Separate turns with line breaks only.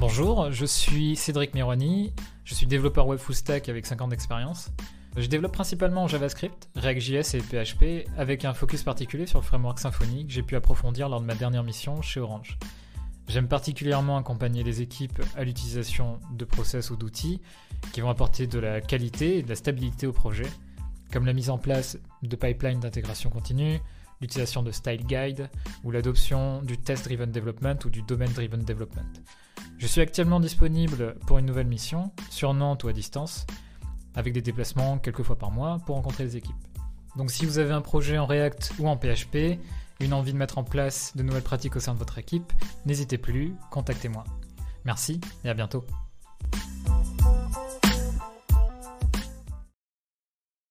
Bonjour, je suis Cédric Mironi, je suis développeur web full stack avec 5 ans d'expérience. Je développe principalement en JavaScript, React.js et PHP, avec un focus particulier sur le framework Symfony que j'ai pu approfondir lors de ma dernière mission chez Orange. J'aime particulièrement accompagner les équipes à l'utilisation de process ou d'outils qui vont apporter de la qualité et de la stabilité au projet, comme la mise en place de pipelines d'intégration continue, l'utilisation de Style Guide ou l'adoption du Test Driven Development ou du Domain Driven Development. Je suis actuellement disponible pour une nouvelle mission, sur Nantes ou à distance, avec des déplacements quelques fois par mois pour rencontrer les équipes. Donc si vous avez un projet en React ou en PHP, une envie de mettre en place de nouvelles pratiques au sein de votre équipe, n'hésitez plus, contactez-moi. Merci et à bientôt.